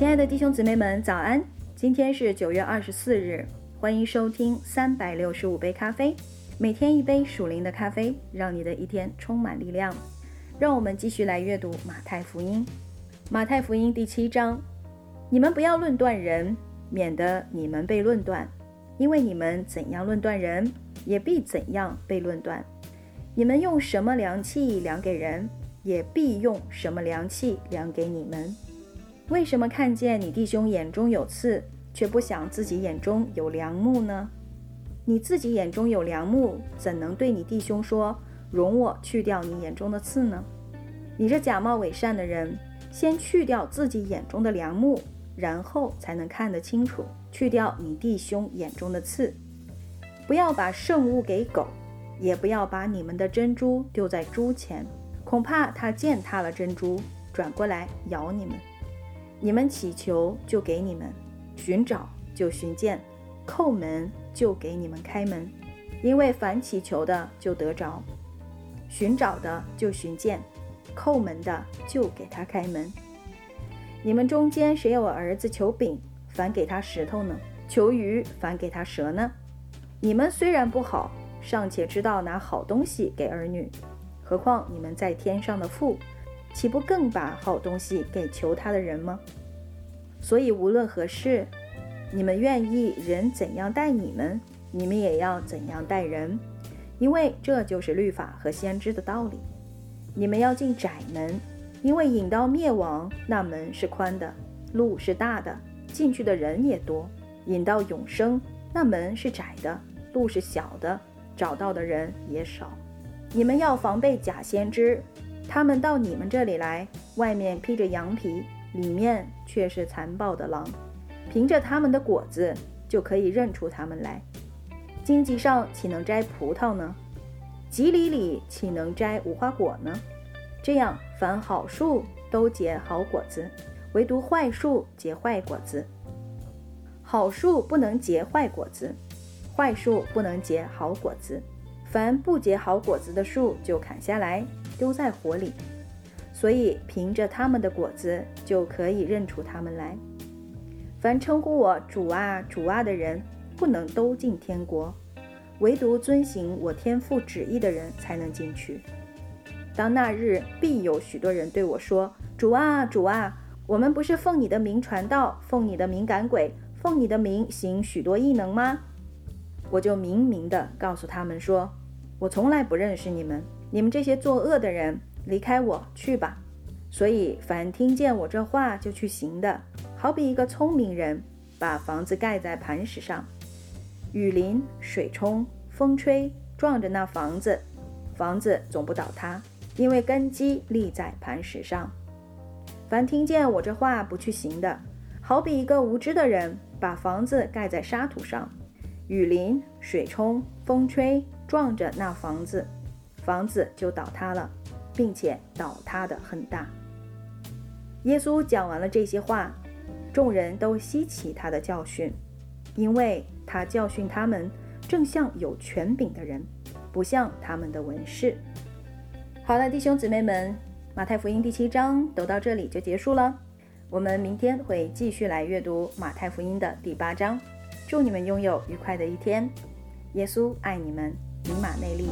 亲爱的弟兄姊妹们，早安！今天是九月二十四日，欢迎收听三百六十五杯咖啡，每天一杯属灵的咖啡，让你的一天充满力量。让我们继续来阅读马太福音。马太福音第七章，你们不要论断人，免得你们被论断，因为你们怎样论断人，也必怎样被论断。你们用什么量器量给人，也必用什么量器量给你们。为什么看见你弟兄眼中有刺，却不想自己眼中有梁木呢？你自己眼中有梁木，怎能对你弟兄说：“容我去掉你眼中的刺呢？”你这假冒伪善的人，先去掉自己眼中的梁木，然后才能看得清楚，去掉你弟兄眼中的刺。不要把圣物给狗，也不要把你们的珍珠丢在猪前，恐怕它践踏了珍珠，转过来咬你们。你们祈求，就给你们；寻找，就寻见；叩门，就给你们开门。因为凡祈求的，就得着；寻找的，就寻见；叩门的，就给他开门。你们中间谁有儿子求饼，反给他石头呢？求鱼，反给他蛇呢？你们虽然不好，尚且知道拿好东西给儿女，何况你们在天上的父？岂不更把好东西给求他的人吗？所以无论何事，你们愿意人怎样待你们，你们也要怎样待人，因为这就是律法和先知的道理。你们要进窄门，因为引到灭亡那门是宽的，路是大的，进去的人也多；引到永生那门是窄的，路是小的，找到的人也少。你们要防备假先知。他们到你们这里来，外面披着羊皮，里面却是残暴的狼。凭着他们的果子，就可以认出他们来。荆棘上岂能摘葡萄呢？棘里里岂能摘无花果呢？这样，凡好树都结好果子，唯独坏树结坏果子。好树不能结坏果子，坏树不能结好果子。凡不结好果子的树，就砍下来。丢在火里，所以凭着他们的果子就可以认出他们来。凡称呼我主啊主啊的人，不能都进天国，唯独遵行我天父旨意的人才能进去。当那日，必有许多人对我说：“主啊主啊，我们不是奉你的名传道，奉你的名赶鬼，奉你的名行许多异能吗？”我就明明的告诉他们说：“我从来不认识你们。”你们这些作恶的人，离开我去吧！所以，凡听见我这话就去行的，好比一个聪明人，把房子盖在磐石上，雨淋、水冲、风吹，撞着那房子，房子总不倒塌，因为根基立在磐石上。凡听见我这话不去行的，好比一个无知的人，把房子盖在沙土上，雨淋、水冲、风吹，撞着那房子。房子就倒塌了，并且倒塌的很大。耶稣讲完了这些话，众人都稀奇他的教训，因为他教训他们，正像有权柄的人，不像他们的文士。好了，弟兄姊妹们，马太福音第七章读到这里就结束了。我们明天会继续来阅读马太福音的第八章。祝你们拥有愉快的一天。耶稣爱你们，以马内利。